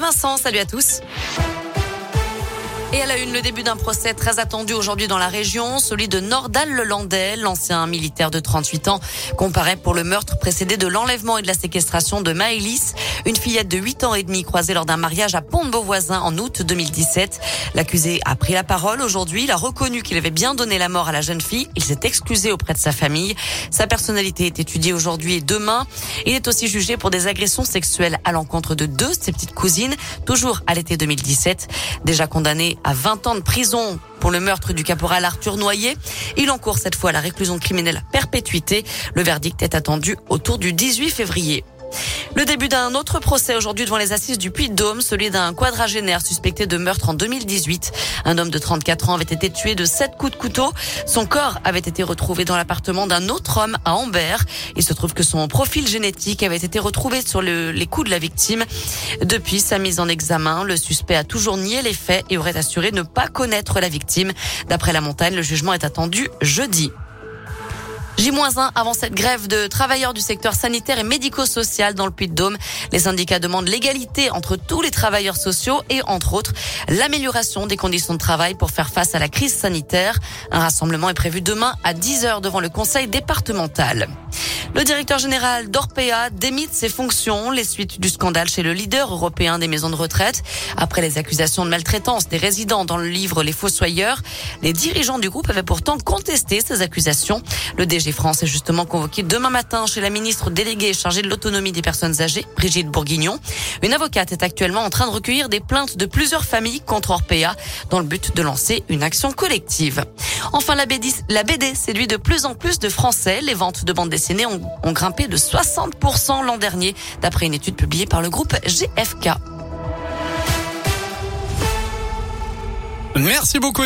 Vincent, salut à tous. Et à la une, le début d'un procès très attendu aujourd'hui dans la région, celui de Nordal-le-Landais, l'ancien militaire de 38 ans, comparé pour le meurtre précédé de l'enlèvement et de la séquestration de Maëlys, une fillette de 8 ans et demi croisée lors d'un mariage à Pont-de-Beauvoisin en août 2017. L'accusé a pris la parole aujourd'hui, il a reconnu qu'il avait bien donné la mort à la jeune fille, il s'est excusé auprès de sa famille. Sa personnalité est étudiée aujourd'hui et demain. Il est aussi jugé pour des agressions sexuelles à l'encontre de deux de ses petites cousines, toujours à l'été 2017. Déjà condamné à 20 ans de prison pour le meurtre du caporal Arthur Noyer. Il encourt cette fois la réclusion criminelle perpétuité. Le verdict est attendu autour du 18 février. Le début d'un autre procès aujourd'hui devant les assises du Puy-de-Dôme, celui d'un quadragénaire suspecté de meurtre en 2018. Un homme de 34 ans avait été tué de sept coups de couteau. Son corps avait été retrouvé dans l'appartement d'un autre homme à Ambert. Il se trouve que son profil génétique avait été retrouvé sur les coups de la victime. Depuis sa mise en examen, le suspect a toujours nié les faits et aurait assuré ne pas connaître la victime. D'après la montagne, le jugement est attendu jeudi. J-1 avant cette grève de travailleurs du secteur sanitaire et médico-social dans le Puy-de-Dôme. Les syndicats demandent l'égalité entre tous les travailleurs sociaux et, entre autres, l'amélioration des conditions de travail pour faire face à la crise sanitaire. Un rassemblement est prévu demain à 10h devant le conseil départemental. Le directeur général d'Orpea démite ses fonctions les suites du scandale chez le leader européen des maisons de retraite. Après les accusations de maltraitance des résidents dans le livre Les Fossoyeurs, les dirigeants du groupe avaient pourtant contesté ces accusations. Le DG France est justement convoqué demain matin chez la ministre déléguée chargée de l'autonomie des personnes âgées, Brigitte Bourguignon. Une avocate est actuellement en train de recueillir des plaintes de plusieurs familles contre Orpea dans le but de lancer une action collective. Enfin, la BD, la BD séduit de plus en plus de Français. Les ventes de bandes dessinées ont, grimpé de 60% l'an dernier, d'après une étude publiée par le groupe GFK. Merci beaucoup.